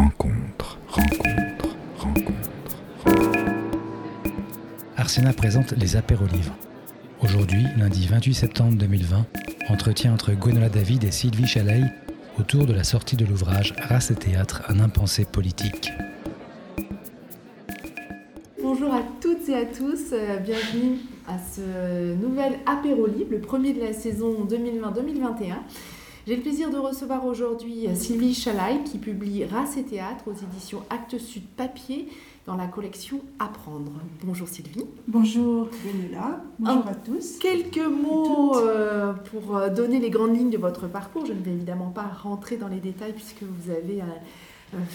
rencontre, rencontre, rencontre. Arsena présente les apérolivres. Aujourd'hui, lundi 28 septembre 2020, entretien entre Gwenola David et Sylvie Chalaï autour de la sortie de l'ouvrage Race et théâtre, un impensé politique. Bonjour à toutes et à tous, euh, bienvenue à ce nouvel apéro libre, le premier de la saison 2020-2021. J'ai le plaisir de recevoir aujourd'hui Sylvie Chalaï qui publie Race et théâtre aux éditions Actes Sud Papier dans la collection Apprendre. Bonjour Sylvie. Bonjour bonjour à tous. Quelques mots euh, pour euh, donner les grandes lignes de votre parcours. Je ne vais évidemment pas rentrer dans les détails puisque vous avez euh,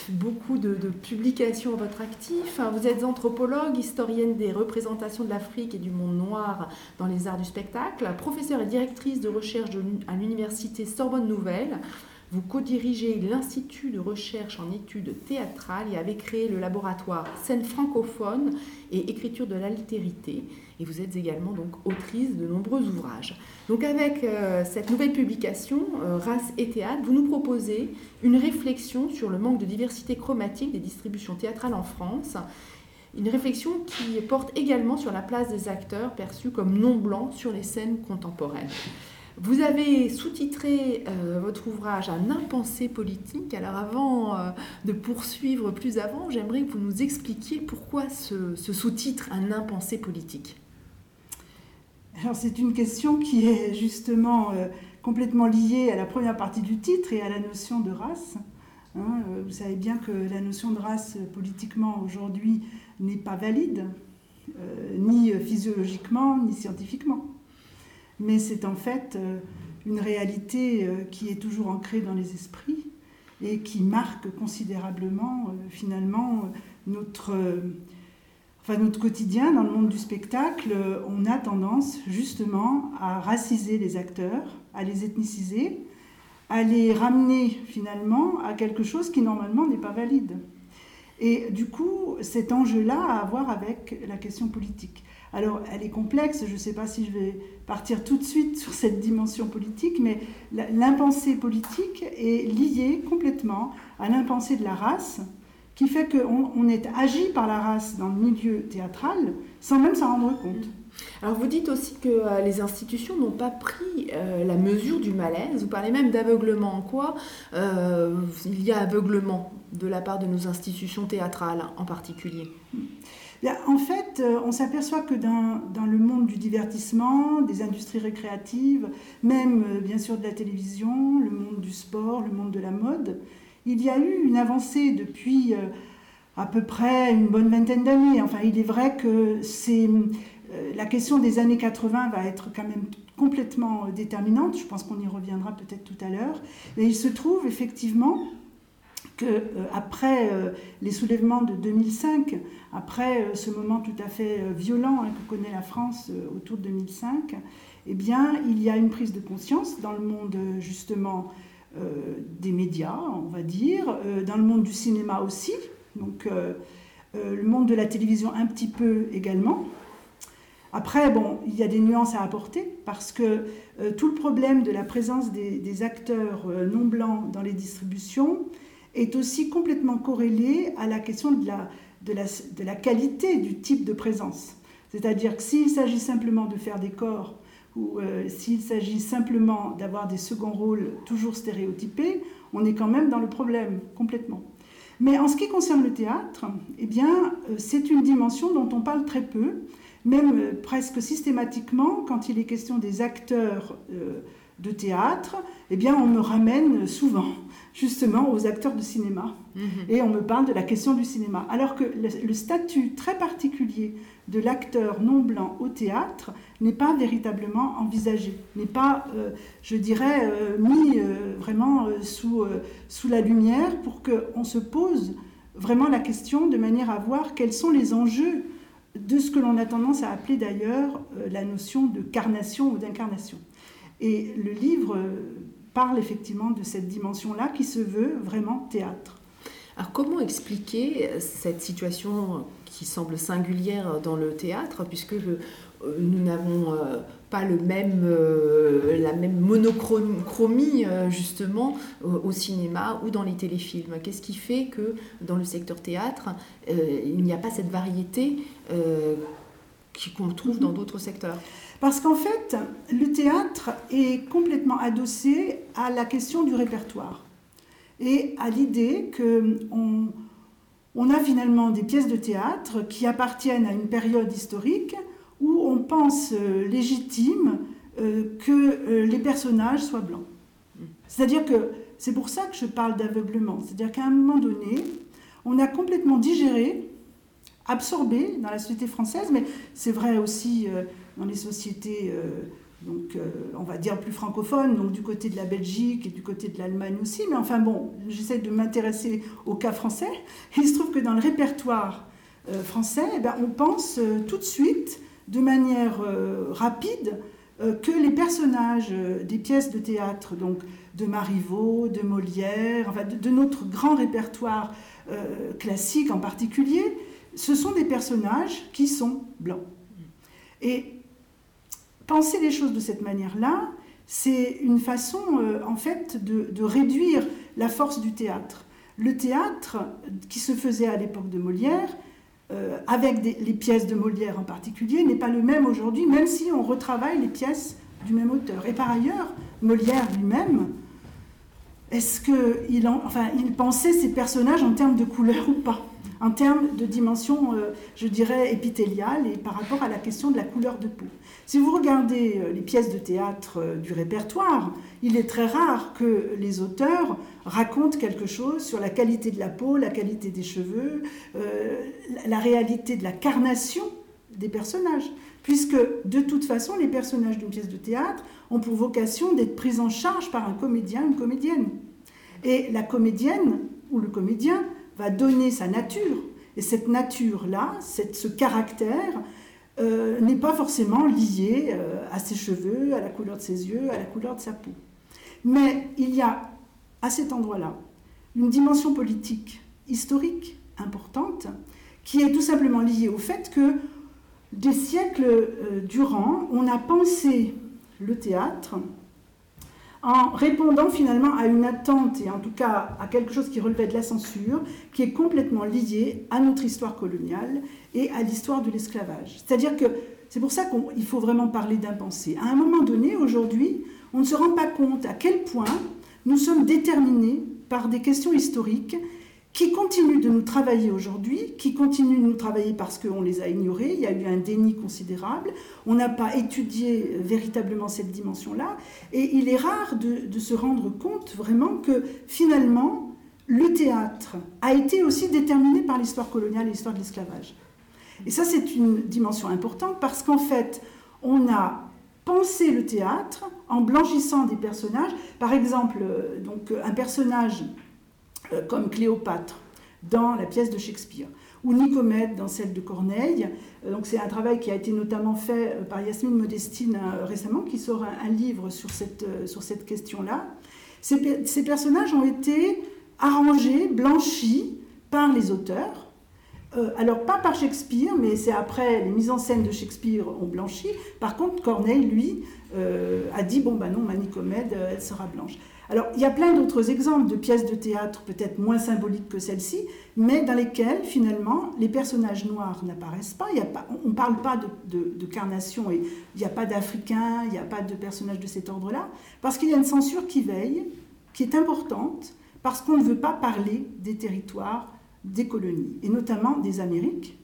beaucoup de, de, publications à votre actif. Vous êtes anthropologue, historienne des représentations de l'Afrique et du monde noir dans les arts du spectacle, professeure et directrice de recherche à l'université Sorbonne Nouvelle. Vous co-dirigez l'Institut de recherche en études théâtrales et avez créé le laboratoire Scène francophone et écriture de l'altérité. Et vous êtes également donc autrice de nombreux ouvrages. Donc avec euh, cette nouvelle publication, euh, Race et théâtre, vous nous proposez une réflexion sur le manque de diversité chromatique des distributions théâtrales en France. Une réflexion qui porte également sur la place des acteurs perçus comme non blancs sur les scènes contemporaines. Vous avez sous-titré euh, votre ouvrage Un impensé politique. Alors avant euh, de poursuivre plus avant, j'aimerais que vous nous expliquiez pourquoi ce, sous-titre Un impensé politique. Alors c'est une question qui est justement euh, complètement liée à la première partie du titre et à la notion de race. Hein, vous savez bien que la notion de race politiquement aujourd'hui n'est pas valide, ni physiologiquement, ni scientifiquement mais c'est en fait euh, une réalité euh, qui est toujours ancrée dans les esprits et qui marque considérablement euh, finalement notre, enfin, notre quotidien dans le monde du spectacle. On a tendance justement à raciser les acteurs, à les ethniciser, à les ramener finalement à quelque chose qui normalement n'est pas valide. Et du coup, cet enjeu-là a à voir avec la question politique. Alors, elle est complexe, je ne sais pas si je vais partir tout de suite sur cette dimension politique, mais l'impensé politique est lié complètement à l'impensé de la race, qui fait qu'on on est agi par la race dans le milieu théâtral sans même s'en rendre compte. Alors vous dites aussi que euh, les institutions n'ont pas pris euh, la mesure du malaise. Vous parlez même d'aveuglement. En quoi euh, il y a aveuglement de la part de nos institutions théâtrales en particulier en fait, euh, on s'aperçoit que dans, le monde du divertissement, des industries récréatives, même euh, bien sûr de la télévision, le monde du sport, le monde de la mode, il y a eu une avancée depuis euh, à peu près une bonne vingtaine d'années. Enfin, il est vrai que c'est la question des années 80 va être quand même complètement déterminante. Je pense qu'on y reviendra peut-être tout à l'heure. Mais il se trouve effectivement que euh, après euh, les soulèvements de 2005, après euh, ce moment tout à fait violent hein, que connaît la France autour de 2005, eh bien, il y a une prise de conscience dans le monde justement des médias, on va dire, dans le monde du cinéma aussi, donc le monde de la télévision un petit peu également. Après, bon, il y a des nuances à apporter parce que tout le problème de la présence des, des acteurs non blancs dans les distributions, est aussi complètement corrélée à la question de la, de la, de la qualité du type de présence. C'est-à-dire que s'il s'agit simplement de faire des corps ou euh, s'il s'agit simplement d'avoir des seconds rôles toujours stéréotypés, on est quand même dans le problème complètement. Mais en ce qui concerne le théâtre, eh bien, euh, c'est une dimension dont on parle très peu, même euh, presque systématiquement quand il est question des acteurs de théâtre, eh bien, on me ramène souvent justement aux acteurs de cinéma. Mhm. Et on me parle de la question du cinéma. Alors que le, statut très particulier de l'acteur non blanc au théâtre n'est pas véritablement envisagé, n'est pas, euh, je dirais, euh, mis euh, vraiment sous, sous la lumière pour qu'on se pose vraiment la question de manière à voir quels sont les enjeux de ce que l'on a tendance à appeler d'ailleurs la notion de carnation ou d'incarnation. Et le livre parle effectivement de cette dimension-là qui se veut vraiment théâtre. Alors comment expliquer cette situation qui semble singulière dans le théâtre, puisque euh, nous n'avons euh, pas le même, euh, la même monochromie euh, justement au, cinéma ou dans les téléfilms? Qu'est-ce qui fait que dans le secteur théâtre, il n'y a pas cette variété qu'on trouve dans d'autres secteurs? Parce qu'en fait, le théâtre est complètement adossé à la question du répertoire et à l'idée qu'on on a finalement des pièces de théâtre qui appartiennent à une période historique où on pense euh, légitime euh, que euh, les personnages soient blancs. C'est-à-dire que c'est pour ça que je parle d'aveuglement. C'est-à-dire qu'à un moment donné, on a complètement digéré, absorbé dans la société française, mais c'est vrai aussi dans les sociétés, donc, on va dire plus francophones, donc du côté de la Belgique et du côté de l'Allemagne aussi. Mais enfin bon, j'essaie de m'intéresser au cas français. il se trouve que dans le répertoire français, eh ben, on pense tout de suite de manière euh, rapide euh, que les personnages euh, des pièces de théâtre, donc de Marivaux, de Molière, enfin de, notre grand répertoire classique en particulier, ce sont des personnages qui sont blancs. Et penser les choses de cette manière-là, c'est une façon en fait de, réduire la force du théâtre. Le théâtre qui se faisait à l'époque de Molière euh, avec les pièces de Molière en particulier, n'est pas le même aujourd'hui, même si on retravaille les pièces du même auteur. Et par ailleurs, Molière lui-même, est-ce qu'il il pensait ses personnages en termes de couleur ou pas? En termes de dimension, euh, je dirais, épithéliale et par rapport à la question de la couleur de peau. Si vous regardez euh, les pièces de théâtre du répertoire, il est très rare que les auteurs racontent quelque chose sur la qualité de la peau, la qualité des cheveux, euh, la réalité de la carnation des personnages. Puisque de toute façon, les personnages d'une pièce de théâtre ont pour vocation d'être pris en charge par un comédien, une comédienne. Et la comédienne ou le comédien va donner sa nature. Et cette nature-là, ce caractère, euh, n'est pas forcément lié euh, à ses cheveux, à la couleur de ses yeux, à la couleur de sa peau. Mais il y a à cet endroit-là une dimension politique, historique importante, qui est tout simplement liée au fait que des siècles euh, durant, on a pensé le théâtre en répondant finalement à une attente et en tout cas à quelque chose qui relevait de la censure, qui est complètement lié à notre histoire coloniale et à l'histoire de l'esclavage. C'est-à-dire que c'est pour ça qu'il faut vraiment parler d'impensé. À un moment donné, aujourd'hui, on ne se rend pas compte à quel point nous sommes déterminés par des questions historiques qui continuent de nous travailler aujourd'hui, qui continuent de nous travailler parce qu'on les a ignorées, il y a eu un déni considérable, on n'a pas étudié véritablement cette dimension-là, et il est rare de, de, se rendre compte vraiment que finalement, le théâtre a été aussi déterminé par l'histoire coloniale et l'histoire de l'esclavage. Et ça, c'est une dimension importante parce qu'en fait, on a penser le théâtre en blanchissant des personnages. Par exemple, euh, donc, un personnage comme Cléopâtre dans la pièce de Shakespeare ou Nicomède dans celle de Corneille. Euh, donc c'est un travail qui a été notamment fait par Yasmine Modestine récemment, qui sort un, livre sur cette, sur cette question-là. Ces, personnages ont été arrangés, blanchis par les auteurs, euh, alors pas par Shakespeare, mais c'est après les mises en scène de Shakespeare ont blanchi. Par contre, Corneille, lui, euh, a dit bon bah non, ma Nicomède, euh, elle sera blanche. Alors il y a plein d'autres exemples de pièces de théâtre peut-être moins symboliques que celle-ci, mais dans lesquelles finalement les personnages noirs n'apparaissent pas. on ne parle pas de, carnation et il n'y a pas d'Africains, il n'y a pas de personnages de cet ordre-là, parce qu'il y a une censure qui veille, qui est importante, parce qu'on ne veut pas parler des territoires des colonies, et notamment des Amériques,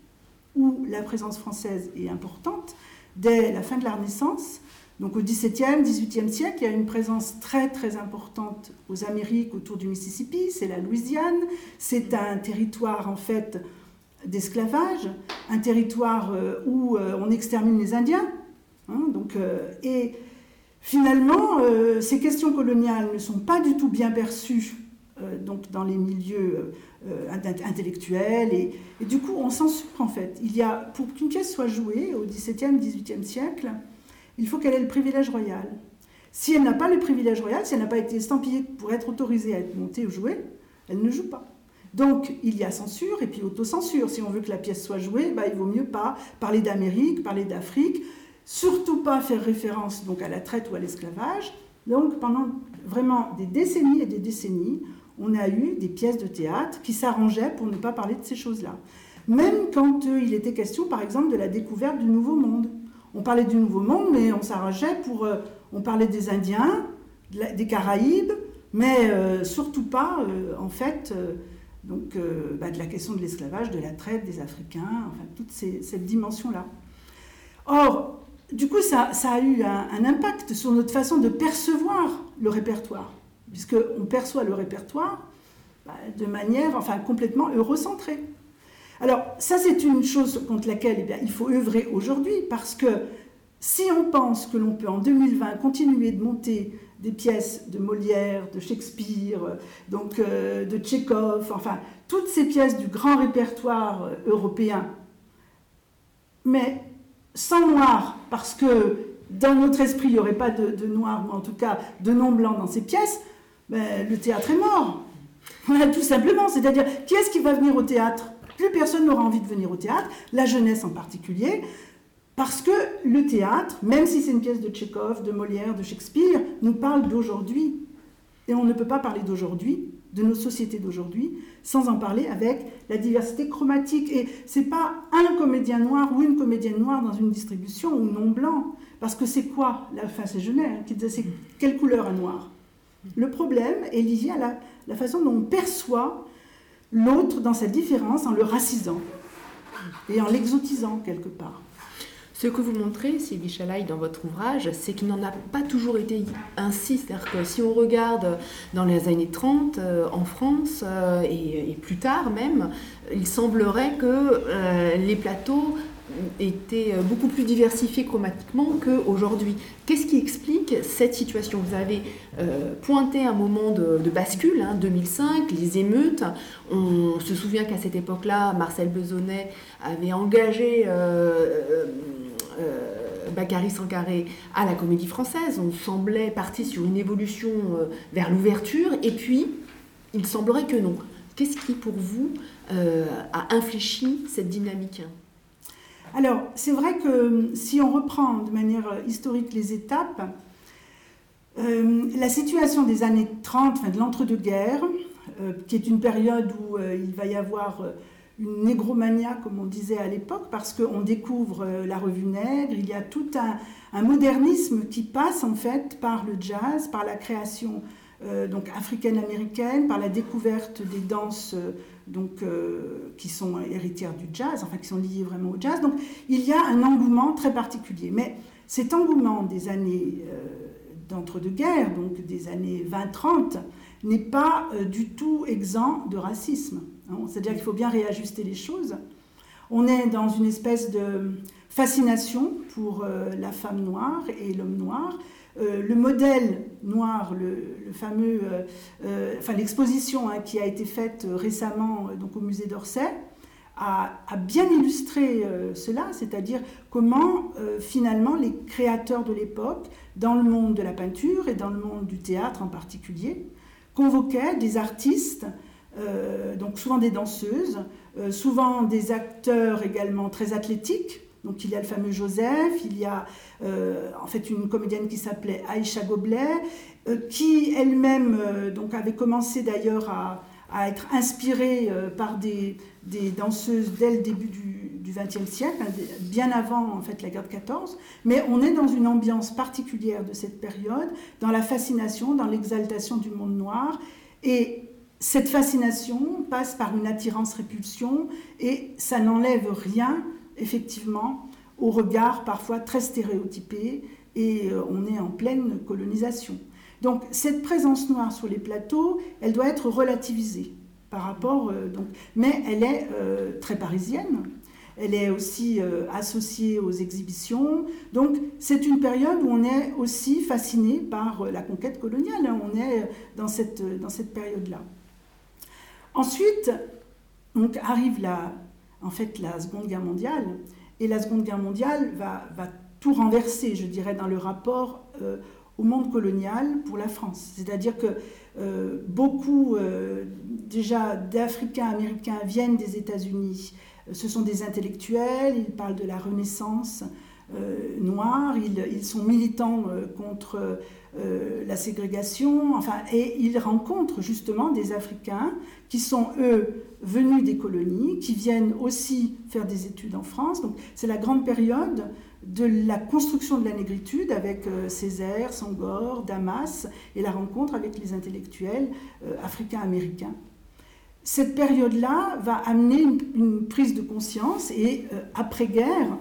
où la présence française est importante. Dès la fin de la Renaissance, donc au XVIIe, XVIIIe siècle, il y a une présence très très importante aux Amériques autour du Mississippi, c'est la Louisiane, c'est un territoire en fait d'esclavage, un territoire euh, où euh, on extermine les Indiens. Hein, donc, euh, et finalement, ces questions coloniales ne sont pas du tout bien perçues donc dans les milieux euh, intellectuelle. Et, du coup, on censure en fait. Il y a, pour qu'une pièce soit jouée au XVIIe, XVIIIe siècle, il faut qu'elle ait le privilège royal. Si elle n'a pas le privilège royal, si elle n'a pas été estampillée pour être autorisée à être montée ou jouée, elle ne joue pas. Donc il y a censure et puis autocensure. Si on veut que la pièce soit jouée, bah, il vaut mieux pas parler d'Amérique, parler d'Afrique. surtout pas faire référence donc à la traite ou à l'esclavage. Donc pendant vraiment des décennies et des décennies, on a eu des pièces de théâtre qui s'arrangeaient pour ne pas parler de ces choses-là. Même quand euh, il était question, par exemple, de la découverte du Nouveau Monde. On parlait du Nouveau Monde, mais on s'arrangeait pour... Euh, on parlait des Indiens, des Caraïbes, mais euh, surtout pas, en fait, donc, bah, de la question de l'esclavage, de la traite des Africains, enfin, toute cette dimension-là. Or, du coup, ça, a eu un, impact sur notre façon de percevoir le répertoire, puisqu'on perçoit le répertoire bah, de manière enfin, complètement eurocentrée. Alors, ça, c'est une chose contre laquelle eh bien, il faut œuvrer aujourd'hui, parce que si on pense que l'on peut en 2020 continuer de monter des pièces de Molière, de Shakespeare, donc euh, de Tchekhov, enfin, toutes ces pièces du grand répertoire euh, européen, mais sans noir, parce que dans notre esprit, il n'y aurait pas de, noir, ou en tout cas de non blanc dans ces pièces, ben, le théâtre est mort. Tout simplement. C'est-à-dire, qui est-ce qui va venir au théâtre? Plus personne n'aura envie de venir au théâtre, la jeunesse en particulier, parce que le théâtre, même si c'est une pièce de Tchékov, de Molière, de Shakespeare, nous parle d'aujourd'hui. Et on ne peut pas parler d'aujourd'hui, de nos sociétés d'aujourd'hui, sans en parler avec la diversité chromatique. Et c'est pas un comédien noir ou une comédienne noire dans une distribution ou non blanc, parce que c'est quoi la Enfin, qui disait c'est quelle couleur un noir? Le problème est lié à la, façon dont on perçoit l'autre dans sa différence en le racisant et en l'exotisant quelque part. Ce que vous montrez, Sylvie Chalaï, dans votre ouvrage, c'est qu'il n'en a pas toujours été ainsi. C'est-à-dire que si on regarde dans les années 30 euh, en France euh, et, plus tard même, il semblerait que euh, les plateaux étaient beaucoup plus diversifiés chromatiquement qu'aujourd'hui. Qu'est-ce qui explique cette situation? Vous avez pointé un moment de, bascule, 2005, hein, les émeutes. On se souvient qu'à cette époque-là, Marcel Besonnet avait engagé euh, Bakary Sankaré à la comédie française. On semblait partir sur une évolution euh, vers l'ouverture, et puis il semblerait que non. Qu'est-ce qui, pour vous, euh, a infléchi cette dynamique? Alors, c'est vrai que si on reprend de manière historique les étapes, la situation des années 30, enfin de l'entre-deux-guerres, qui est une période où il va y avoir une négromania, comme on disait à l'époque, parce qu'on découvre euh, la revue nègre, il y a tout un, modernisme qui passe en fait par le jazz, par la création euh, donc africaine-américaine, par la découverte des danses euh, donc, qui sont héritières du jazz, enfin qui sont liées vraiment au jazz. Donc il y a un engouement très particulier. Mais cet engouement des années d'entre-deux-guerres, donc des années 20-30, n'est pas du tout exempt de racisme. C'est-à-dire qu'il faut bien réajuster les choses. On est dans une espèce de fascination pour euh, la femme noire et l'homme noir. Euh, le modèle noir, le, fameux, euh, enfin l'exposition hein, qui a été faite récemment donc au musée d'Orsay, a, bien illustré cela, c'est-à-dire comment finalement les créateurs de l'époque, dans le monde de la peinture et dans le monde du théâtre en particulier, convoquaient des artistes euh, donc souvent des danseuses, euh, souvent des acteurs également très athlétiques. Donc il y a le fameux Joseph, il y a euh, en fait une comédienne qui s'appelait Aïcha Goblet, qui elle-même donc avait commencé d'ailleurs à, à, être inspirée par des, des danseuses dès le début du XXe siècle, hein, bien avant en fait la guerre de 14. Mais on est dans une ambiance particulière de cette période, dans la fascination, dans l'exaltation du monde noir. Et cette fascination passe par une attirance-répulsion et ça n'enlève rien, effectivement, au regard parfois très stéréotypé et euh, on est en pleine colonisation. Donc cette présence noire sur les plateaux, elle doit être relativisée par rapport, euh, donc, mais elle est euh, très parisienne. Elle est aussi associée aux exhibitions. Donc c'est une période où on est aussi fasciné par la conquête coloniale. Hein. On est dans cette, dans cette période-là. Ensuite, donc, arrive la, en fait, la Seconde Guerre mondiale, et la Seconde Guerre mondiale va, tout renverser, je dirais, dans le rapport euh, au monde colonial pour la France. C'est-à-dire que euh, beaucoup euh, déjà d'Africains américains viennent des États-Unis. Ce sont des intellectuels, ils parlent de la Renaissance, noirs, ils, sont militants contre la ségrégation, enfin, et ils rencontrent justement des Africains qui sont, eux, venus des colonies, qui viennent aussi faire des études en France. Donc c'est la grande période de la construction de la négritude avec Césaire, Sangor, Damas, et la rencontre avec les intellectuels africains-américains cette période-là va amener une, prise de conscience et euh, après-guerre,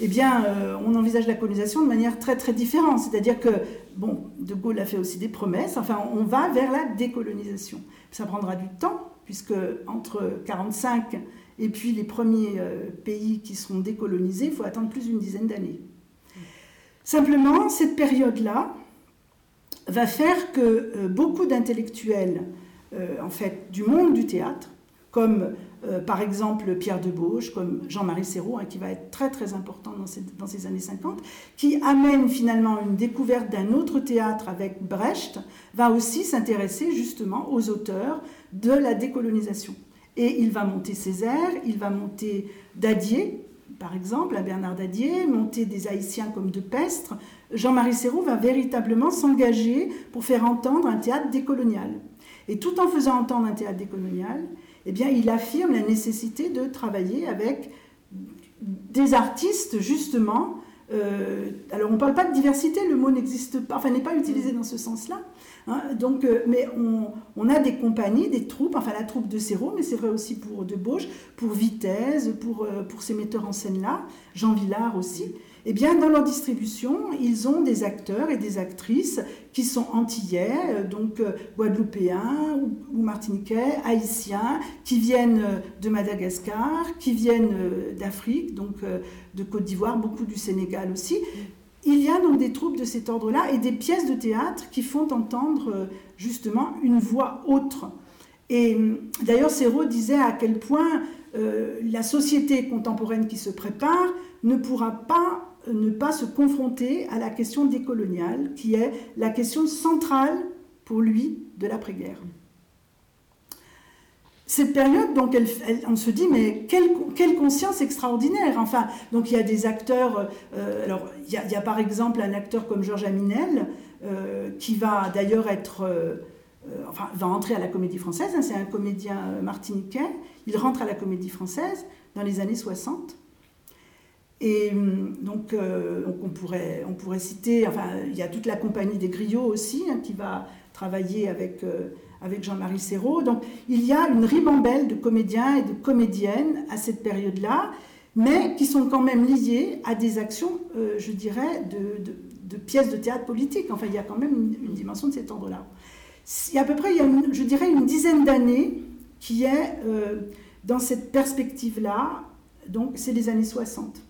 eh bien, euh, on envisage la colonisation de manière très très différente. C'est-à-dire que, bon, De Gaulle a fait aussi des promesses, enfin, on va vers la décolonisation. Ça prendra du temps, puisque entre 1945 et puis les premiers euh, pays qui seront décolonisés, il faut attendre plus d'une dizaine d'années. Simplement, cette période-là va faire que beaucoup d'intellectuels euh, en fait, du monde du théâtre, comme euh, par exemple Pierre Debauche, comme Jean-Marie Serrault, hein, qui va être très très important dans ces, dans ces, années 50, qui amène finalement une découverte d'un autre théâtre avec Brecht, va aussi s'intéresser justement aux auteurs de la décolonisation. Et il va monter Césaire, il va monter Dadier, par exemple, à Bernard Dadier, monter des Haïtiens comme De Pestre. Jean-Marie Serrault va véritablement s'engager pour faire entendre un théâtre décolonial. Et tout en faisant entendre un théâtre décolonial, eh bien, il affirme la nécessité de travailler avec des artistes, justement. Euh, alors, on ne parle pas de diversité, le mot n'existe pas, enfin, n'est pas utilisé dans ce sens-là. Hein. donc, euh, mais on, a des compagnies, des troupes, enfin, la troupe de Serrault, mais c'est vrai aussi pour Debauche, pour Vitesse, pour, euh, pour ces metteurs en scène-là, Jean Villard aussi eh bien, dans leur distribution, ils ont des acteurs et des actrices qui sont antillais, euh, donc euh, guadeloupéens ou martiniquais, haïtiens, qui viennent euh, de Madagascar, qui viennent d'Afrique, donc de Côte d'Ivoire, beaucoup du Sénégal aussi. Il y a donc des troupes de cet ordre-là et des pièces de théâtre qui font entendre justement une voix autre. Et d'ailleurs, Serrault disait à quel point la société contemporaine qui se prépare ne pourra pas ne pas se confronter à la question décoloniale, qui est la question centrale pour lui de l'après-guerre. Cette période, donc, on se dit, mais quelle, conscience extraordinaire. Enfin, donc il y a des acteurs. Euh, il y, a, par exemple un acteur comme Georges Aminel, euh, qui va d'ailleurs être, euh, enfin, va entrer à la Comédie Française. Hein, c'est un comédien martiniquais. Il rentre à la Comédie Française dans les années 60. Et hum, donc, euh, on, pourrait, citer, enfin, il y a toute la compagnie des griots aussi, hein, qui va travailler avec, euh, avec Jean-Marie Serrault. Donc, il y a une ribambelle de comédiens et de comédiennes à cette période-là, mais qui sont quand même liés à des actions, euh, je dirais, de, pièces de théâtre politique. Enfin, il y a quand même une, dimension de cet ordre-là. À peu près, il y a je dirais, une dizaine d'années qui est dans cette perspective-là. Donc, c'est les années 60.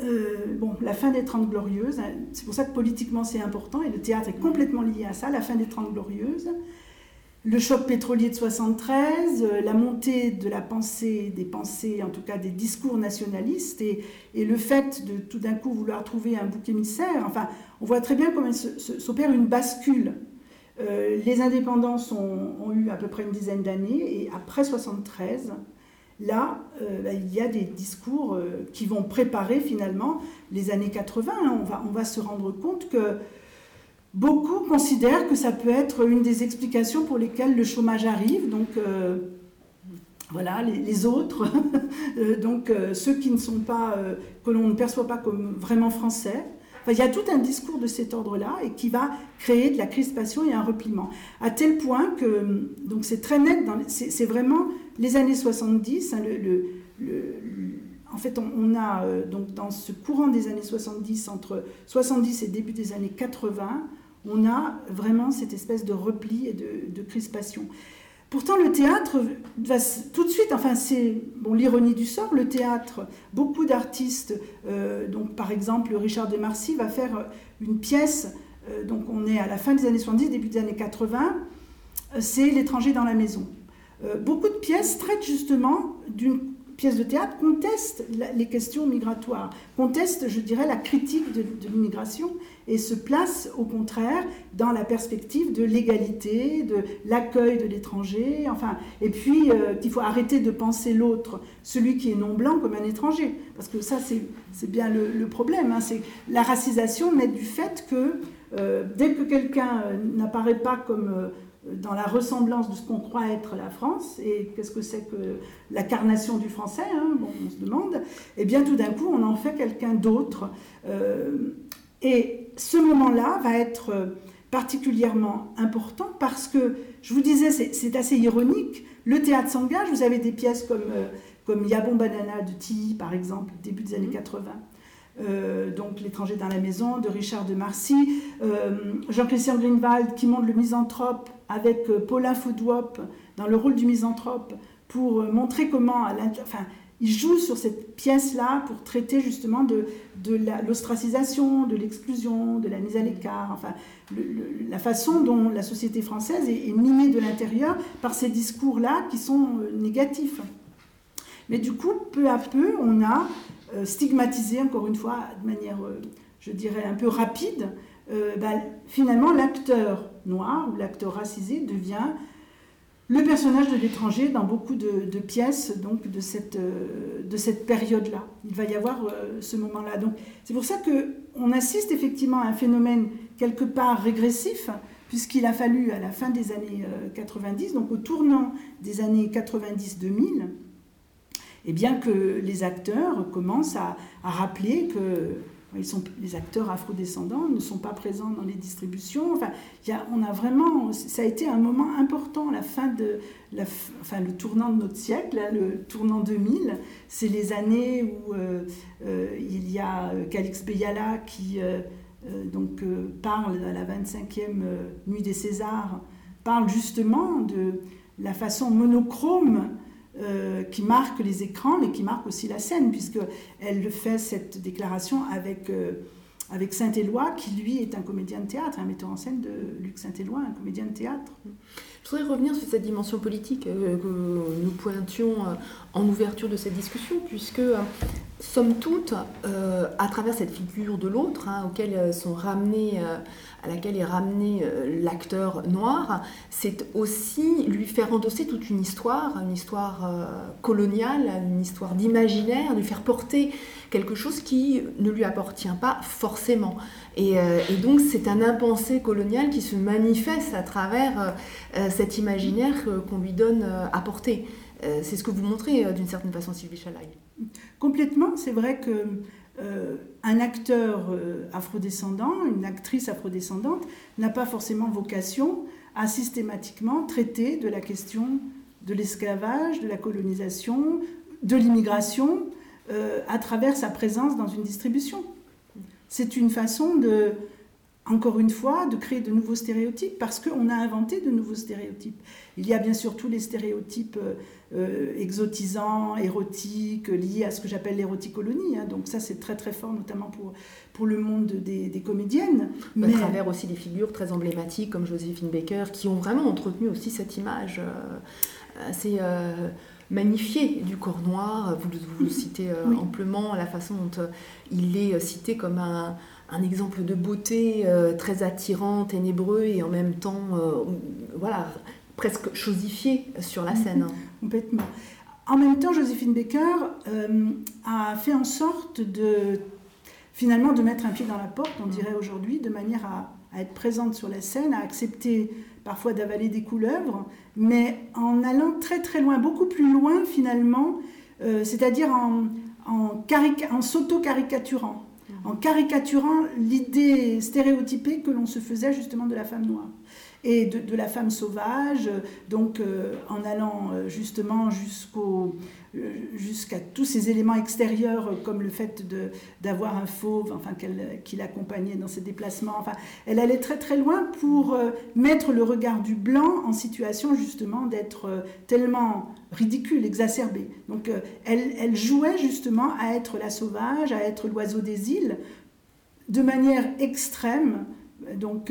Euh, bon, la fin des Trente Glorieuses, hein, c'est pour ça que politiquement c'est important, et le théâtre est complètement lié à ça, la fin des Trente Glorieuses, le choc pétrolier de 73, euh, la montée de la pensée, des pensées, en tout cas des discours nationalistes, et, le fait de tout d'un coup vouloir trouver un bouc émissaire, enfin, on voit très bien comment s'opère une bascule. Euh, les indépendants ont eu à peu près une dizaine d'années, et après 73, là, euh, bah, il y a des discours euh, qui vont préparer finalement les années 80. On va, on va se rendre compte que beaucoup considèrent que ça peut être une des explications pour lesquelles le chômage arrive. Donc, euh, voilà, les, autres, donc ceux qui ne sont pas, que l'on ne perçoit pas comme vraiment français. Il y a tout un discours de cet ordre-là et qui va créer de la crispation et un repliement. À tel point que, donc c'est très net, c'est vraiment les années 70, hein, en fait, on, a euh, donc dans ce courant des années 70, entre 70 et début des années 80, on a vraiment cette espèce de repli et de, crispation. Pourtant, le théâtre va tout de suite, enfin, c'est bon, l'ironie du sort, le théâtre, beaucoup d'artistes, euh, donc par exemple Richard de Marcy va faire une pièce, euh, donc on est à la fin des années 70, début des années 80, c'est L'étranger dans la maison. Euh, beaucoup de pièces traitent justement d'une pièce de théâtre conteste les questions migratoires, conteste, je dirais, la critique de, l'immigration et se place au contraire dans la perspective de l'égalité, de l'accueil de l'étranger, enfin, et puis euh, qu'il faut arrêter de penser l'autre, celui qui est non blanc, comme un étranger, parce que ça c'est bien le, problème, hein. c'est la racisation naît du fait que euh, dès que quelqu'un euh, n'apparaît pas comme dans la ressemblance de ce qu'on croit être la France, et qu'est-ce que c'est que la carnation du français, hein, bon, on se demande, et eh bien tout d'un coup on en fait quelqu'un d'autre. Euh, et ce moment-là va être particulièrement important parce que, je vous disais, c'est assez ironique, le théâtre s'engage, vous avez des pièces comme, euh, comme Yabon Banana de Tilly, par exemple, début des années 80. Mmh. Euh, donc L'étranger dans la maison de Richard de Marcy, Jean-Christian Greenwald qui montre le misanthrope avec euh, Paulin Foudwop dans le rôle du misanthrope pour euh, montrer comment, enfin, il joue sur cette pièce-là pour traiter justement de, de l'ostracisation, de l'exclusion, de la mise à l'écart, enfin, la façon dont la société française est, minée de l'intérieur par ces discours-là qui sont euh, négatifs. Mais du coup, peu à peu, on a stigmatisé, encore une fois, de manière, je dirais, un peu rapide, bah, finalement l'acteur noir ou l'acteur racisé devient le personnage de l'étranger dans beaucoup de, pièces donc de cette, euh, de cette période-là. Il va y avoir euh, ce moment-là. C'est pour ça que on assiste effectivement à un phénomène quelque part régressif, puisqu'il a fallu à la fin des années 90, euh, donc au tournant des années 90-2000, et eh bien que les acteurs commencent à rappeler que ils sont, les acteurs afrodescendants ne sont pas présents dans les distributions. Enfin, a, on a vraiment, ça a été un moment important, la fin de, la, enfin, le tournant de notre siècle, le tournant 2000. C'est les années où euh, euh, il y a euh, Calix Beyala qui donc parle à la 25e nuit des Césars, parle justement de la façon monochrome euh, qui marque les écrans, mais qui marque aussi la scène, puisqu'elle fait cette déclaration avec, euh, avec Saint-Éloi, qui lui est un comédien de théâtre, un metteur en scène de Luc Saint-Éloi, un comédien de théâtre. Je voudrais revenir sur cette dimension politique euh, que nous pointions en ouverture de cette discussion, puisque, somme toute, à travers cette figure de l'autre, hein, à laquelle est ramené euh, l'acteur noir, c'est aussi lui faire endosser toute une histoire, une histoire euh, coloniale, une histoire d'imaginaire, lui faire porter quelque chose qui ne lui appartient pas forcément. Et, euh, donc c'est un impensé colonial qui se manifeste à travers cet imaginaire qu'on lui donne à porter. c'est ce que vous montrez d'une certaine façon, Sylvie Chalaï. Complètement, c'est vrai que euh, un acteur euh, afrodescendant, une actrice afrodescendante, n'a pas forcément vocation à systématiquement traiter de la question de l'esclavage, de la colonisation, de l'immigration, euh, à travers sa présence dans une distribution. C'est une façon de, encore une fois, de créer de nouveaux stéréotypes, parce qu'on a inventé de nouveaux stéréotypes. Il y a bien sûr tous les stéréotypes euh, exotisants, érotiques, liés à ce que j'appelle l'éroticolonie. Hein. Donc ça, c'est très très fort, notamment pour, pour le monde des, comédiennes. Mais... À travers aussi des figures très emblématiques comme Joséphine Baker, qui ont vraiment entretenu aussi cette image euh, assez... Euh, magnifiée du corps noir. Vous, vous le citez amplement, la façon dont il est cité comme un, un exemple de beauté euh, très attirant, ténébreux et en même temps, euh, voilà, presque chosifié sur la scène. Complètement. En même temps, Joséphine Baker euh, a fait en sorte de finalement de mettre un pied dans la porte, on dirait aujourd'hui, de manière à, être présente sur la scène, à accepter parfois d'avaler des couleuvres, mais en allant très très loin, beaucoup plus loin finalement, c'est-à-dire en, en, en s'auto-caricaturant. En caricaturant l'idée stéréotypée que l'on se faisait justement de la femme noire et de, la femme sauvage, donc euh, en allant euh, justement jusqu'au euh, jusqu'à tous ces éléments extérieurs comme le fait d'avoir un fauve enfin, qui l'accompagnait dans ses déplacements. Enfin, elle allait très très loin pour mettre le regard du blanc en situation justement d'être tellement ridicule, exacerbé. Donc elle, elle jouait justement à être la sauvage, à être l'oiseau des îles, de manière extrême. Donc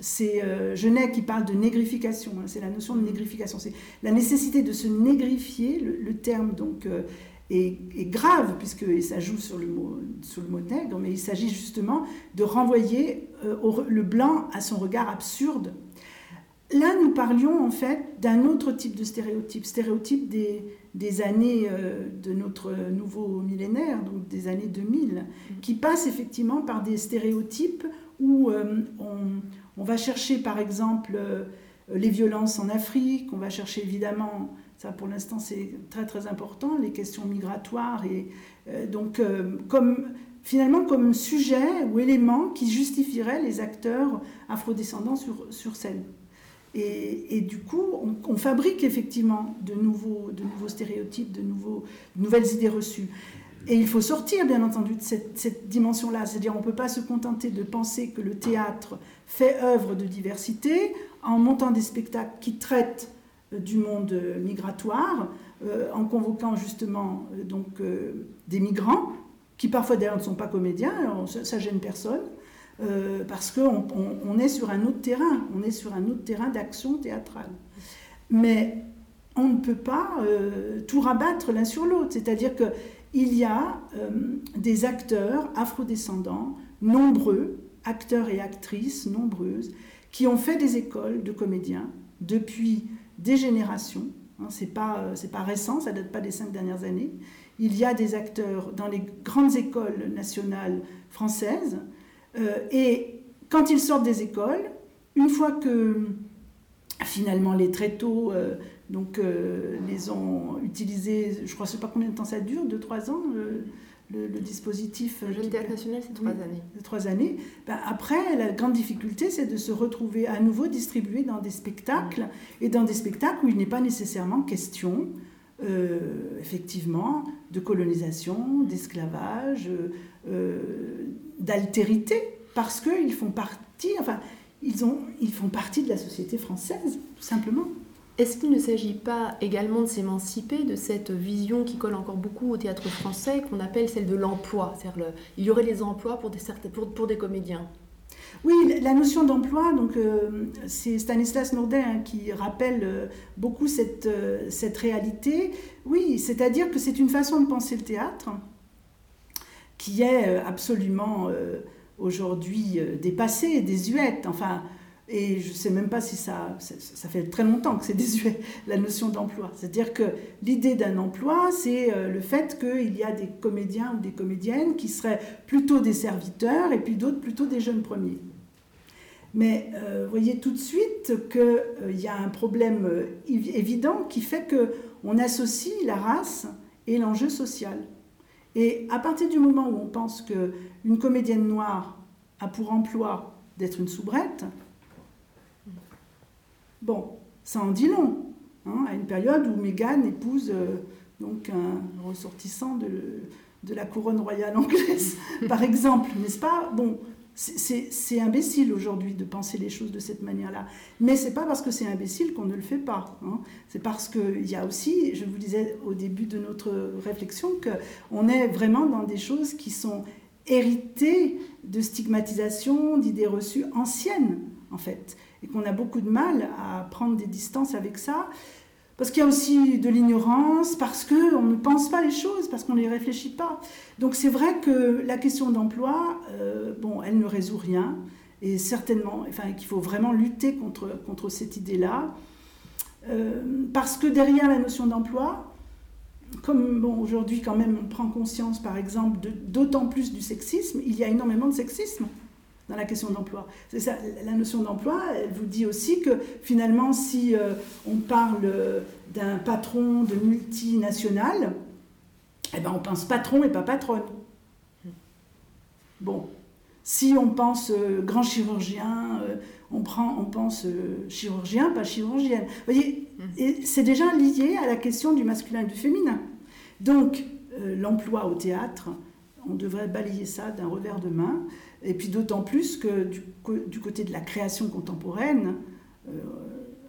c'est euh, Genet qui parle de négrification, hein, c'est la notion de négrification, c'est la nécessité de se négrifier, le, terme donc euh, est, grave puisque ça joue sur le mot, sur le mot nègre, mais il s'agit justement de renvoyer euh, le blanc à son regard absurde. Là, nous parlions en fait d'un autre type de stéréotype, stéréotype des, des années de notre nouveau millénaire, donc des années 2000, qui passe effectivement par des stéréotypes où on, on va chercher par exemple euh, les violences en Afrique, on va chercher évidemment, ça pour l'instant c'est très très important, les questions migratoires, et euh, donc euh, finalement comme sujet ou élément qui justifierait les acteurs afrodescendants sur, sur scène. Et, du coup, on, fabrique effectivement de nouveaux, stéréotypes, de nouvelles idées reçues. Et il faut sortir, bien entendu, de cette, dimension-là. C'est-à-dire, on ne peut pas se contenter de penser que le théâtre fait œuvre de diversité en montant des spectacles qui traitent euh, du monde euh, migratoire, euh, en convoquant justement donc, des migrants, qui parfois d'ailleurs ne sont pas comédiens, ça, ne gêne personne, parce qu'on on, est sur un autre terrain, on est sur un autre terrain d'action théâtrale. Mais on ne peut pas tout rabattre l'un sur l'autre, c'est-à-dire que il y a euh, des acteurs afrodescendants, nombreux, acteurs et actrices nombreuses, qui ont fait des écoles de comédiens depuis des générations. Hein, Ce n'est pas, euh, pas récent, ça date pas des cinq dernières années. Il y a des acteurs dans les grandes écoles nationales françaises. Euh, et quand ils sortent des écoles, une fois que finalement les tréteaux donc euh, les ont utilisés, je crois, je ne sais pas combien de temps ça dure, 2-3 ans, le, dispositif. Le Jeune Théâtre National, c'est 3 années. 3 années. Ben, après, la grande difficulté, c'est de se retrouver à nouveau distribué dans des spectacles, et dans des spectacles où il n'est pas nécessairement question, euh, effectivement, de colonisation, d'esclavage, euh, d'altérité, parce qu'ils font partie, enfin, ils, ont, ils font partie de la société française, tout simplement. Est-ce qu'il ne s'agit pas également de s'émanciper de cette vision qui colle encore beaucoup au théâtre français, qu'on appelle celle de l'emploi C'est-à-dire il y aurait les emplois pour des, pour, des comédiens? Oui, la notion d'emploi, donc euh, c'est Stanislas Nordet hein, qui rappelle euh, beaucoup cette, euh, cette réalité. Oui, c'est-à-dire que c'est une façon de penser le théâtre qui est absolument aujourd'hui dépassée, désuète. Enfin, et je ne sais même pas si ça, ça, fait très longtemps que c'est désuet, la notion d'emploi. C'est-à-dire que l'idée d'un emploi, c'est euh, le fait qu'il y a des comédiens ou des comédiennes qui seraient plutôt des serviteurs et puis d'autres plutôt des jeunes premiers. Mais euh, vous voyez tout de suite qu'il euh, y a un problème évident qui fait qu'on associe la race et l'enjeu social. Et à partir du moment où on pense qu'une comédienne noire a pour emploi d'être une soubrette, Bon, ça en dit long, hein, à une période où Meghan épouse euh, donc un ressortissant de, la couronne royale anglaise, par exemple, n'est-ce pas? Bon, c'est imbécile aujourd'hui de penser les choses de cette manière-là. Mais c'est pas parce que c'est imbécile qu'on ne le fait pas. Hein. C'est parce qu'il y a aussi, je vous disais au début de notre réflexion, qu'on est vraiment dans des choses qui sont héritées de stigmatisation, d'idées reçues anciennes, en fait et qu'on a beaucoup de mal à prendre des distances avec ça. Parce qu'il y a aussi de l'ignorance, parce qu'on ne pense pas les choses, parce qu'on ne les réfléchit pas. Donc c'est vrai que la question d'emploi, euh, bon, elle ne résout rien. Et certainement, enfin, qu'il faut vraiment lutter contre, contre cette idée-là. Euh, parce que derrière la notion d'emploi, comme bon, aujourd'hui quand même on prend conscience par exemple d'autant plus du sexisme, il y a énormément de sexisme dans la question d'emploi. C'est ça, la notion d'emploi, elle vous dit aussi que finalement, si euh, on parle d'un patron de multinationale, eh ben on pense patron et pas patronne. Bon, si on pense euh, grand chirurgien, euh, on, prend, on pense chirurgien, pas chirurgienne. Vous voyez, mmh. c'est déjà lié à la question du masculin et du féminin. Donc, l'emploi au théâtre, on devrait balayer ça d'un revers de main. Et puis d'autant plus que du, côté de la création contemporaine, euh,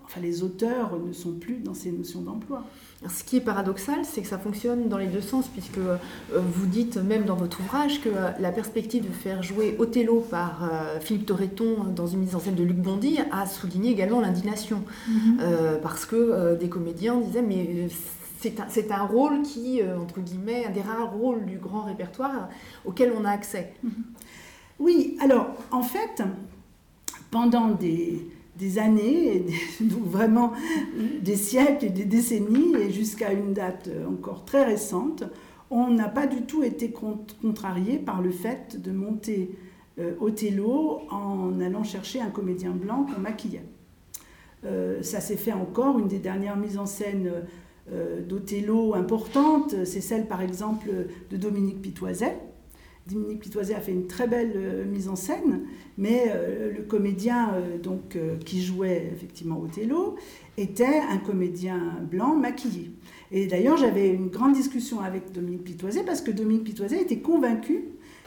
enfin, les auteurs ne sont plus dans ces notions d'emploi. Ce qui est paradoxal, c'est que ça fonctionne dans les deux sens, puisque euh, vous dites même dans votre ouvrage que euh, la perspective de faire jouer Othello par euh, Philippe Torreton dans une mise en scène de Luc Bondy a souligné également l'indignation. Mm-hmm. parce que des comédiens disaient, mais c'est un, rôle qui, entre guillemets, un des rares rôles du grand répertoire auquel on a accès. Mm-hmm. Oui, alors en fait, pendant des, années, vraiment des siècles et des décennies, et jusqu'à une date encore très récente, on n'a pas du tout été contrarié par le fait de monter euh, Othello en allant chercher un comédien blanc qu'on maquillait. Euh, ça s'est fait encore, une des dernières mises en scène euh, d'Othello importantes, c'est celle par exemple de Dominique Pitoiset, Dominique Pitoiset a fait une très belle euh, mise en scène, mais euh, le comédien euh, donc, qui jouait effectivement Othello était un comédien blanc maquillé. Et d'ailleurs, j'avais une grande discussion avec Dominique Pitoiset parce que Dominique Pitoiset était convaincu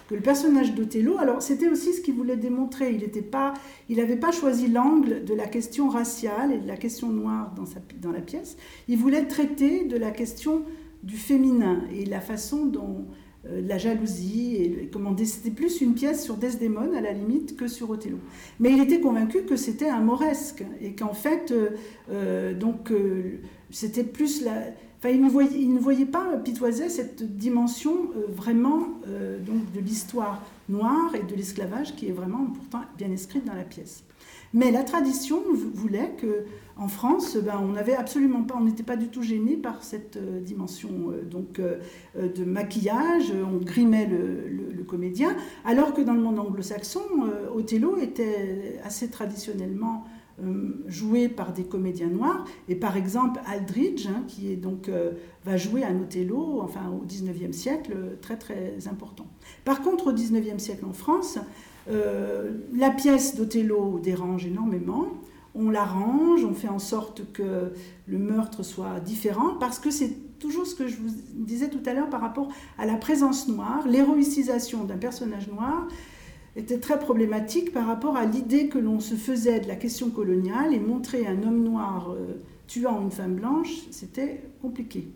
que le personnage d'Othello, alors c'était aussi ce qu'il voulait démontrer, il n'avait pas, pas choisi l'angle de la question raciale et de la question noire dans, dans la pièce, il voulait traiter de la question du féminin et la façon dont euh, la jalousie, et comment c'était plus une pièce sur Desdemone à la limite que sur Othello. Mais il était convaincu que c'était un moresque et qu'en fait, euh, euh, donc c'était plus la. Enfin, il ne voyait, il ne voyait pas Pitoiset cette dimension vraiment donc de l'histoire noire et de l'esclavage qui est vraiment pourtant bien inscrite dans la pièce. Mais la tradition voulait que en France, ben, on n'avait absolument pas, on n'était pas du tout gêné par cette euh, dimension euh, donc euh, de maquillage. On grimait le, comédien, alors que dans le monde anglo-saxon, Othello était assez traditionnellement joué par des comédiens noirs. Et par exemple, Aldridge, hein, qui est donc va jouer un Othello, enfin au 19e siècle, très très important. Par contre, au 19e siècle en France, la pièce d'Othello dérange énormément on l'arrange, on fait en sorte que le meurtre soit différent, parce que c'est toujours ce que je vous disais tout à l'heure par rapport à la présence noire, l'héroïcisation d'un personnage noir était très problématique par rapport à l'idée que l'on se faisait de la question coloniale et montrer un homme noir euh, tuant une femme blanche, c'était compliqué.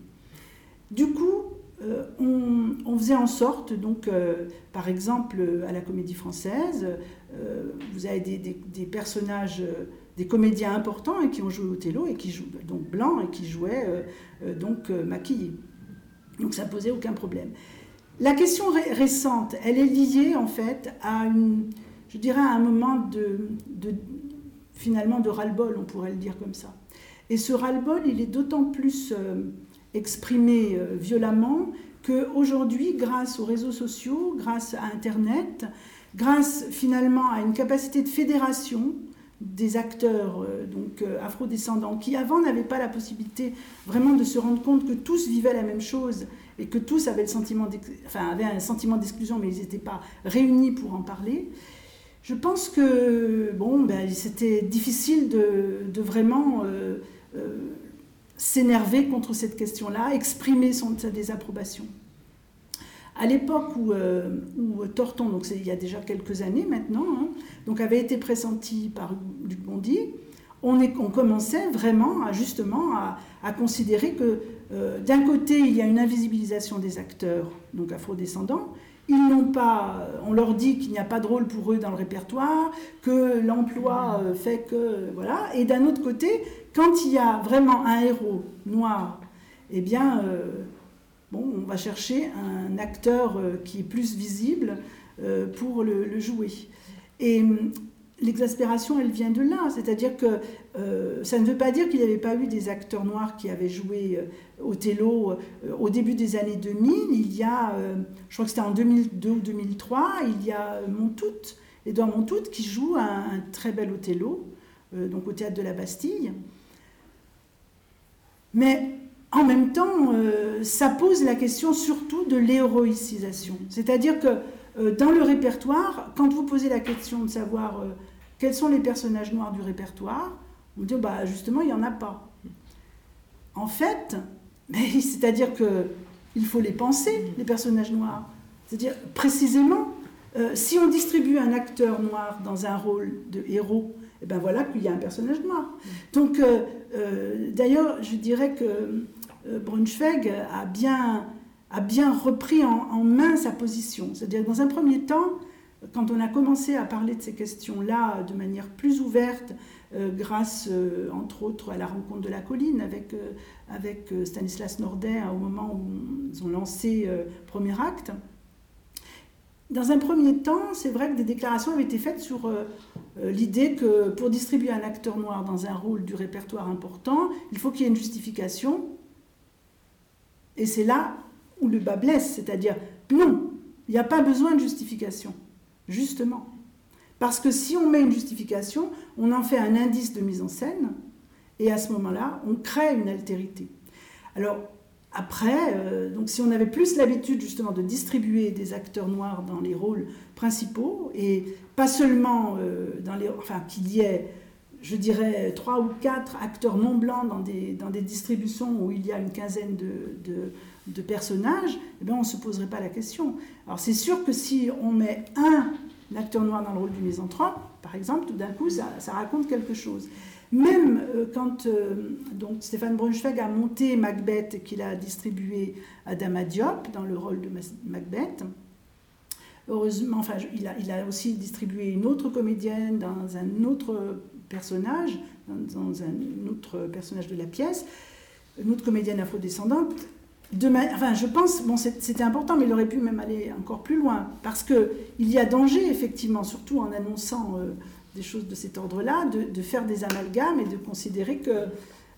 Du coup, euh, on, faisait en sorte, donc, euh, par exemple, à la comédie française, vous avez des personnages des comédiens importants qui ont joué Othello et qui jouent donc blanc et qui jouaient euh, euh, donc euh, maquillés. Donc ça posait aucun problème. La question récente, elle est liée en fait à une, je dirais à un moment de, de finalement de ras-le-bol, on pourrait le dire comme ça. Et ce ras-le-bol, il est d'autant plus exprimé violemment qu'aujourd'hui, grâce aux réseaux sociaux, grâce à Internet, grâce finalement à une capacité de fédération des acteurs euh, donc euh, afrodescendants qui avant n'avaient pas la possibilité vraiment de se rendre compte que tous vivaient la même chose et que tous avaient, le sentiment enfin, avaient un sentiment d'exclusion mais ils n'étaient pas réunis pour en parler. Je pense que bon, ben, c'était difficile de, de vraiment euh, s'énerver contre cette question-là, exprimer sa désapprobation. À l'époque où, euh, Torton, donc il y a déjà quelques années maintenant, hein, donc avait été pressenti par Luc Bondy, on, est, on commençait vraiment à, justement à, considérer que euh, d'un côté il y a une invisibilisation des acteurs, donc afrodescendants, ils n'ont pas, on leur dit qu'il n'y a pas de rôle pour eux dans le répertoire, que l'emploi euh, fait que voilà, et d'un autre côté, quand il y a vraiment un héros noir, eh bien Bon, on va chercher un acteur euh, qui est plus visible euh, pour le, jouer. Et l'exaspération, elle vient de là. C'est-à-dire que euh, ça ne veut pas dire qu'il n'y avait pas eu des acteurs noirs qui avaient joué Othello au début des années 2000. Il y a, je crois que c'était en 2002 ou 2003, il y a Montout, Edouard Montout, qui joue un, un très bel Othello, donc au théâtre de la Bastille. Mais en même temps, euh, ça pose la question surtout de l'héroïcisation. C'est-à-dire que euh, dans le répertoire, quand vous posez la question de savoir euh, quels sont les personnages noirs du répertoire, on dit bah, justement, il n'y en a pas. En fait, c'est-à-dire qu'il faut les penser, les personnages noirs. C'est-à-dire, précisément, si on distribue un acteur noir dans un rôle de héros Et ben voilà qu'il y a un personnage noir. Donc, euh, euh, d'ailleurs, je dirais que euh, Braunschweig a bien, a bien repris en, main sa position. C'est-à-dire, dans un premier temps, quand on a commencé à parler de ces questions-là de manière plus ouverte, euh, grâce euh, entre autres à la rencontre de la colline avec, euh, avec Stanislas Nordet au moment où ils ont lancé premier acte, dans un premier temps, c'est vrai que des déclarations avaient été faites sur l'idée que pour distribuer un acteur noir dans un rôle du répertoire important, il faut qu'il y ait une justification. Et c'est là où le bas blesse, c'est-à-dire non, il n'y a pas besoin de justification, justement. Parce que si on met une justification, on en fait un indice de mise en scène, et à ce moment-là, on crée une altérité. Alors, après, euh, donc si on avait plus l'habitude justement de distribuer des acteurs noirs dans les rôles principaux, et pas seulement euh, dans les... Enfin, qu'il y ait, je dirais, trois ou quatre acteurs non blancs dans des, dans des distributions où il y a une quinzaine de, de, personnages, eh bien, on ne se poserait pas la question. Alors c'est sûr que si on met un l'acteur noir dans le rôle du misanthrope, par exemple, tout d'un coup, ça, raconte quelque chose. Même euh, quand euh, donc Stéphane Braunschweig a monté Macbeth, qu'il a distribué à Dama Diop dans le rôle de Macbeth, heureusement, enfin, il a, il a aussi distribué une autre comédienne dans un autre personnage, dans, un autre personnage de la pièce, une autre comédienne afrodescendante, enfin, je pense, bon, c'était important, mais il aurait pu même aller encore plus loin, parce qu'il y a danger, effectivement, surtout en annonçant euh, des choses de cet ordre-là, de, faire des amalgames et de considérer que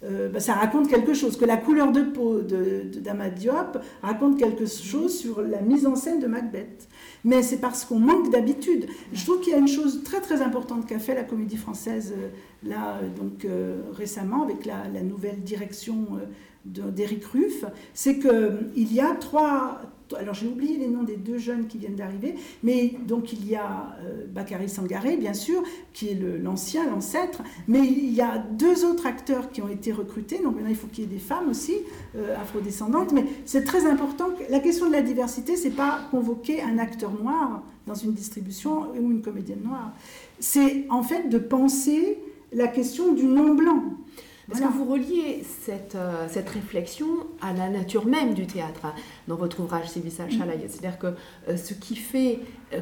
euh, bah, ça raconte quelque chose, que la couleur de peau de, de Diop raconte quelque chose sur la mise en scène de Macbeth. Mais c'est parce qu'on manque d'habitude. Je trouve qu'il y a une chose très très importante qu'a fait la comédie française euh, là donc récemment avec la nouvelle direction d'Éric Ruff, c'est qu'il y a trois, alors j'ai oublié les noms des deux jeunes qui viennent d'arriver, mais donc il y a euh, Bakary Sangaré, bien sûr, qui est l'ancien, l'ancêtre, mais il y a deux autres acteurs qui ont été recrutés, donc maintenant il faut qu'il y ait des femmes aussi, euh, afrodescendantes, mais c'est très important, la question de la diversité, c'est pas convoquer un acteur noir dans une distribution ou une comédienne noire, c'est en fait de penser la question du non-blanc. Est-ce que vous reliez cette, euh, cette, réflexion à la nature même du théâtre hein, dans votre ouvrage Civisal Chalaï C'est-à-dire que euh, ce qui fait euh,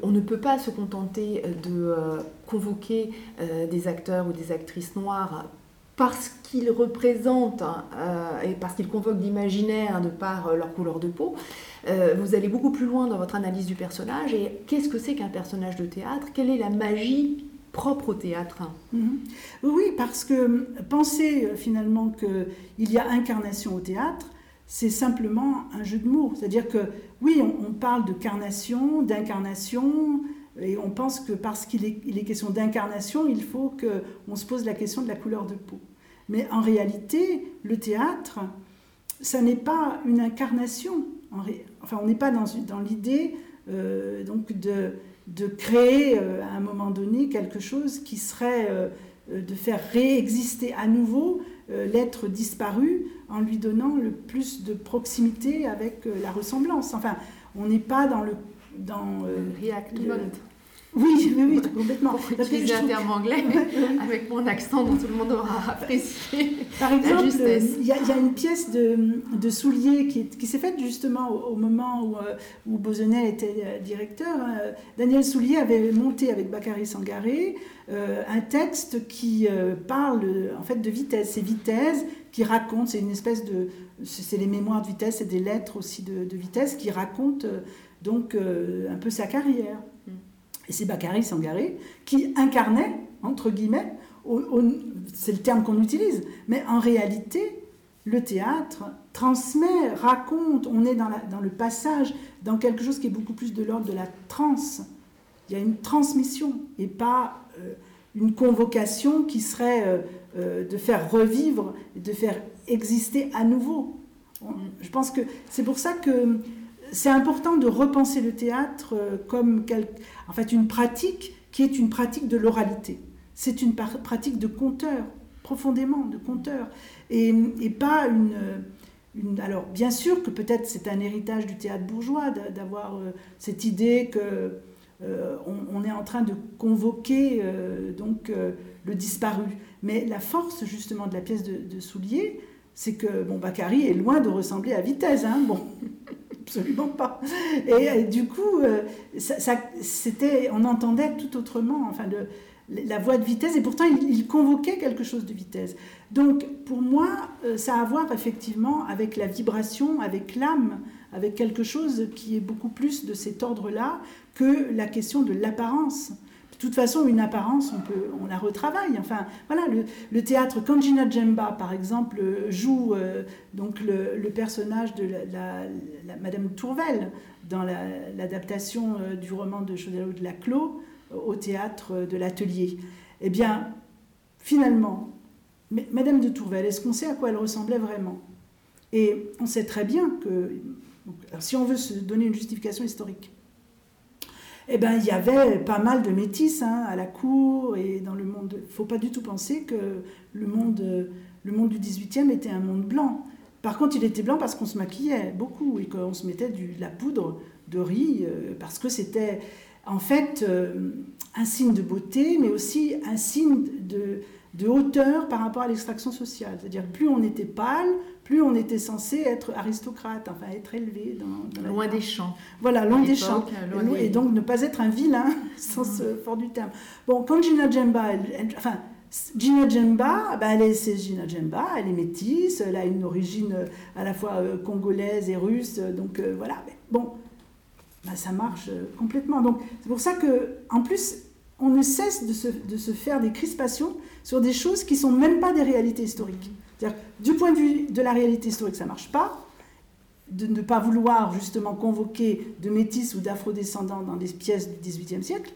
qu'on ne peut pas se contenter de convoquer des acteurs ou des actrices noires parce qu'ils représentent hein, et parce qu'ils convoquent l'imaginaire de par leur couleur de peau, vous allez beaucoup plus loin dans votre analyse du personnage. Et qu'est-ce que c'est qu'un personnage de théâtre? Quelle est la magie propre au théâtre. Mhm. Oui, parce que penser euh, finalement qu'il y a incarnation au théâtre, c'est simplement un jeu de mots. C'est-à-dire que oui, on, parle de carnation, d'incarnation, et on pense que parce qu'il est, question d'incarnation, il faut qu'on se pose la question de la couleur de peau. Mais en réalité, le théâtre, ça n'est pas une incarnation. Enfin, on n'est pas dans, dans l'idée euh, donc de de créer euh, à un moment donné quelque chose qui serait euh, euh, de faire réexister à nouveau l'être disparu en lui donnant le plus de proximité avec la ressemblance. Enfin, on n'est pas dans le dans oui, oui, oui, complètement. Pour utiliser un terme anglais, avec mon accent dont tout le monde aura apprécié. Par exemple, il y, a une pièce de, de Soulier qui, qui s'est faite justement au, moment où, euh, où Bozenet était euh, directeur. Hein. Daniel Soulier avait monté avec Bakary Sangaré euh, un texte qui parle en fait de vitesse. C'est vitesse qui raconte, c'est une espèce de. C'est les mémoires de vitesse, c'est des lettres aussi de, de vitesse qui racontent donc un peu sa carrière. Et c'est Bakary Sangaré qui incarnait, entre guillemets, c'est le terme qu'on utilise, mais en réalité, le théâtre transmet, raconte, on est dans, le passage, dans quelque chose qui est beaucoup plus de l'ordre de la transe. Il y a une transmission et pas euh, une convocation qui serait euh, euh, de faire revivre, de faire exister à nouveau. Je pense que c'est pour ça que c'est important de repenser le théâtre euh, comme en fait, une pratique qui est une pratique de l'oralité. C'est une pratique de conteur, profondément de conteur, et, pas une, Alors, bien sûr que peut-être c'est un héritage du théâtre bourgeois d'avoir euh, cette idée que on, est en train de convoquer donc le disparu. Mais la force justement de la pièce de, Soulier, c'est que bon, Bakary est loin de ressembler à Vitesse. Hein, bon, absolument pas. Et, du coup, ça, c'était, on entendait tout autrement. Enfin, le, la voix de vitesse, et pourtant il, convoquait quelque chose de vitesse. Donc pour moi, euh, ça a à voir effectivement avec la vibration, avec l'âme, avec quelque chose qui est beaucoup plus de cet ordre-là que la question de l'apparence. Toute façon, une apparence, on, peut, on la retravaille. Enfin, voilà, le, théâtre, quand Gina Djemba, par exemple, joue euh, donc le, personnage de la, Madame Tourvel dans l'adaptation euh, du roman de Chaudelot de Laclos, au théâtre de l'atelier. Eh bien, finalement, Madame de Tourvel, est-ce qu'on sait à quoi elle ressemblait vraiment? Et on sait très bien que, si on veut se donner une justification historique, eh ben, il y avait pas mal de métis hein, à la cour et dans le monde. Il ne faut pas du tout penser que le monde, le monde du 18e était un monde blanc. Par contre, il était blanc parce qu'on se maquillait beaucoup et qu'on se mettait du, de la poudre de riz, euh, parce que c'était en fait euh, un signe de beauté, mais aussi un signe de, hauteur par rapport à l'extraction sociale. C'est-à-dire plus on était pâle, plus on était censé être aristocrate, enfin être élevé dans, loin des champs. Voilà, loin des champs. et, donc ne pas être un vilain, mm. fort du terme. Bon, quand Gina Djemba, enfin, Gina Djemba, ben elle est, c'est Gina Djemba, elle est métisse, elle a une origine euh, à la fois euh, congolaise et russe, donc voilà. bon, bah, ça marche euh, complètement. Donc c'est pour ça que, en plus, on ne cesse de se, de se, faire des crispations sur des choses qui sont même pas des réalités historiques. C'est-à-dire, du point de vue de la réalité historique, ça marche pas. De ne pas vouloir justement convoquer de métis ou d'afro-descendants dans des pièces du XVIIIe siècle.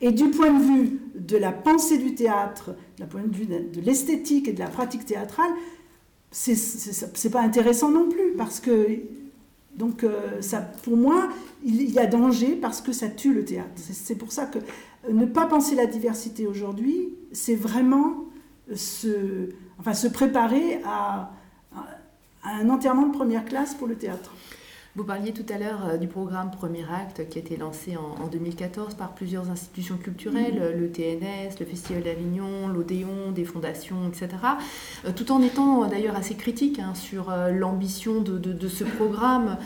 Et du point de vue de la pensée du théâtre, du point de vue de l'esthétique et de la pratique théâtrale, c'est pas intéressant non plus, parce que donc, euh, ça, pour moi, il y a danger parce que ça tue le théâtre. C'est pour ça que euh, ne pas penser la diversité aujourd'hui, c'est vraiment se, enfin, se préparer à un enterrement de première classe pour le théâtre. Vous parliez tout à l'heure euh, du programme Premier Acte qui a été lancé en, 2014 par plusieurs institutions culturelles, mhm. le TNS, le Festival d'Avignon, l'Odéon, des fondations, etc. Euh, tout en étant euh, d'ailleurs assez critique hein, sur l'ambition de, ce programme,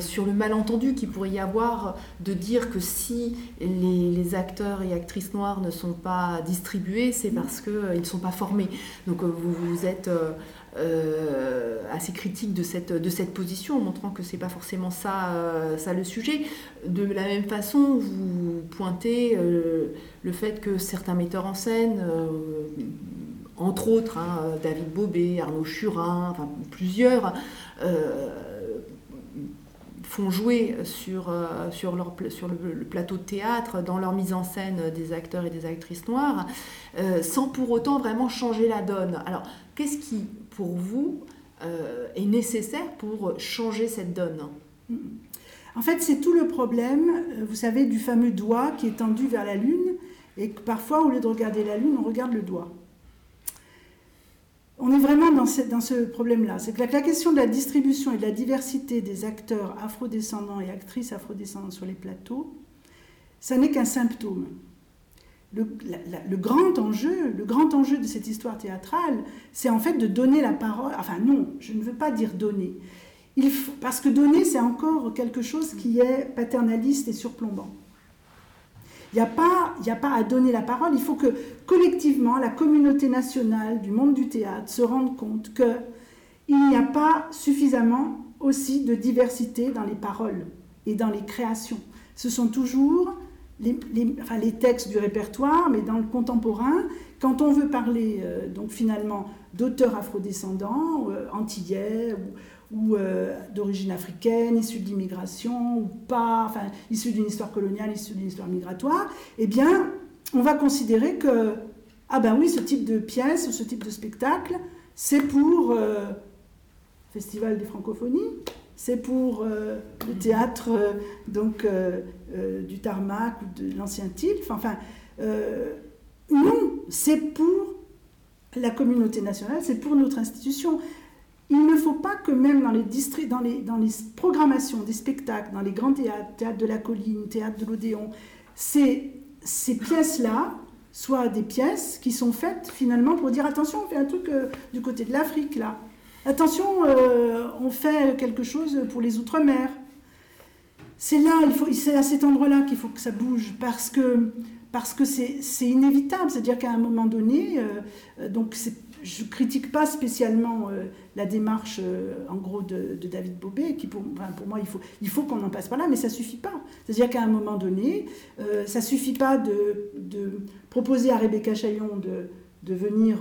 sur le malentendu qu'il pourrait y avoir de dire que si les, acteurs et actrices noires ne sont pas distribués, c'est parce qu'ils ne sont pas formés. Donc vous, vous êtes euh, assez critique de cette, de cette position, montrant que c'est pas forcément ça, euh, ça le sujet. De la même façon, vous pointez euh, le fait que certains metteurs en scène, entre autres hein, David Bobet, Arnaud Churin, enfin plusieurs, font jouer sur, sur, leur, sur le, plateau de théâtre, dans leur mise en scène des acteurs et des actrices noires, sans pour autant vraiment changer la donne. Alors, qu'est-ce qui pour vous euh, est nécessaire pour changer cette donne En fait, c'est tout le problème, euh, vous savez, du fameux doigt qui est tendu vers la Lune, et que parfois, au lieu de regarder la Lune, on regarde le doigt. On est vraiment dans ce, problème-là. C'est que la, la, question de la distribution et de la diversité des acteurs afrodescendants et actrices afrodescendantes sur les plateaux, ça n'est qu'un symptôme le, grand enjeu, le grand enjeu de cette histoire théâtrale, c'est en fait de donner la parole. Enfin non, je ne veux pas dire donner. Il parce que donner, c'est encore quelque chose qui est paternaliste et surplombant. Il n'y a, pas, a pas à donner la parole, il faut que collectivement, la communauté nationale du monde du théâtre se rende compte qu'il n'y a pas suffisamment aussi de diversité dans les paroles et dans les créations. Ce sont toujours les, textes du répertoire, mais dans le contemporain, quand on veut parler euh, donc finalement d'auteurs afrodescendants, euh, antillais ou, euh, d'origine africaine, issus de l'immigration ou pas, enfin issus d'une histoire coloniale, issus d'une histoire migratoire, eh bien, on va considérer que ah ben oui, ce type de pièce ou ce type de spectacle, c'est pour Festival des Francophonies, c'est pour euh, le théâtre euh, donc, euh, du tarmac ou de l'ancien Tilf. Enfin, non, c'est pour la communauté nationale, c'est pour notre institution. Il ne faut pas que même dans les, les, dans les programmations des spectacles, dans les grands théâtres, théâtre de la colline, théâtre de l'Odéon, ces, ces pièces-là soient des pièces qui sont faites finalement pour dire attention, on fait un truc du côté de l'Afrique là. Attention, euh, on fait quelque chose pour les Outre-mer. C'est là, c'est à cet endroit-là qu'il faut que ça bouge parce que parce que c'est inévitable. C'est-à-dire qu'à un moment donné, euh, donc je ne critique pas spécialement la démarche, en gros, de, David Bobet, qui pour, pour moi, il faut, il faut qu'on en passe par là, mais ça ne suffit pas. C'est-à-dire qu'à un moment donné, ça ne suffit pas de, de, proposer à Rebecca Chaillon de, de venir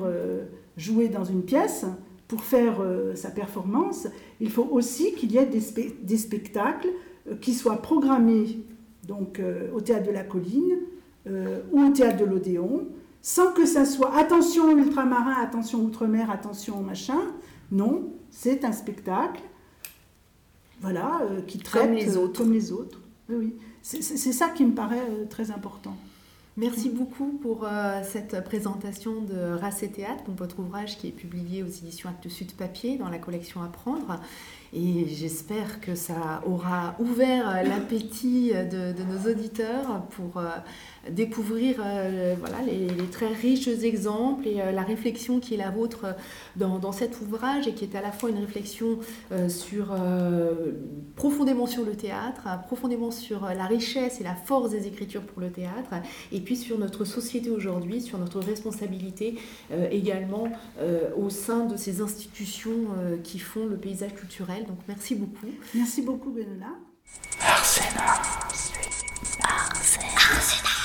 jouer dans une pièce pour faire euh, sa performance, il faut aussi qu'il y ait des, spectacles euh, qui soient programmés donc, euh, au théâtre de la colline ou au théâtre de l'Odéon, sans que ça soit attention ultramarin, attention outre-mer, attention machin. Non, c'est un spectacle voilà, qui traite comme les autres. Comme les autres. Oui, c'est ça qui me paraît très important. Merci beaucoup pour euh, cette présentation de Race et Théâtre, votre ouvrage qui est publié aux éditions Actes Sud Papier dans la collection Apprendre. Et j'espère que ça aura ouvert l'appétit de, nos auditeurs pour euh, découvrir euh, voilà, les, très riches exemples et euh, la réflexion qui est la vôtre euh, dans, dans, cet ouvrage et qui est à la fois une réflexion sur, profondément sur le théâtre, profondément sur la richesse et la force des écritures pour le théâtre, et puis sur notre société aujourd'hui, sur notre responsabilité également au sein de ces institutions qui font le paysage culturel. Donc merci beaucoup. Merci beaucoup Benoît. Arsena. Arsena.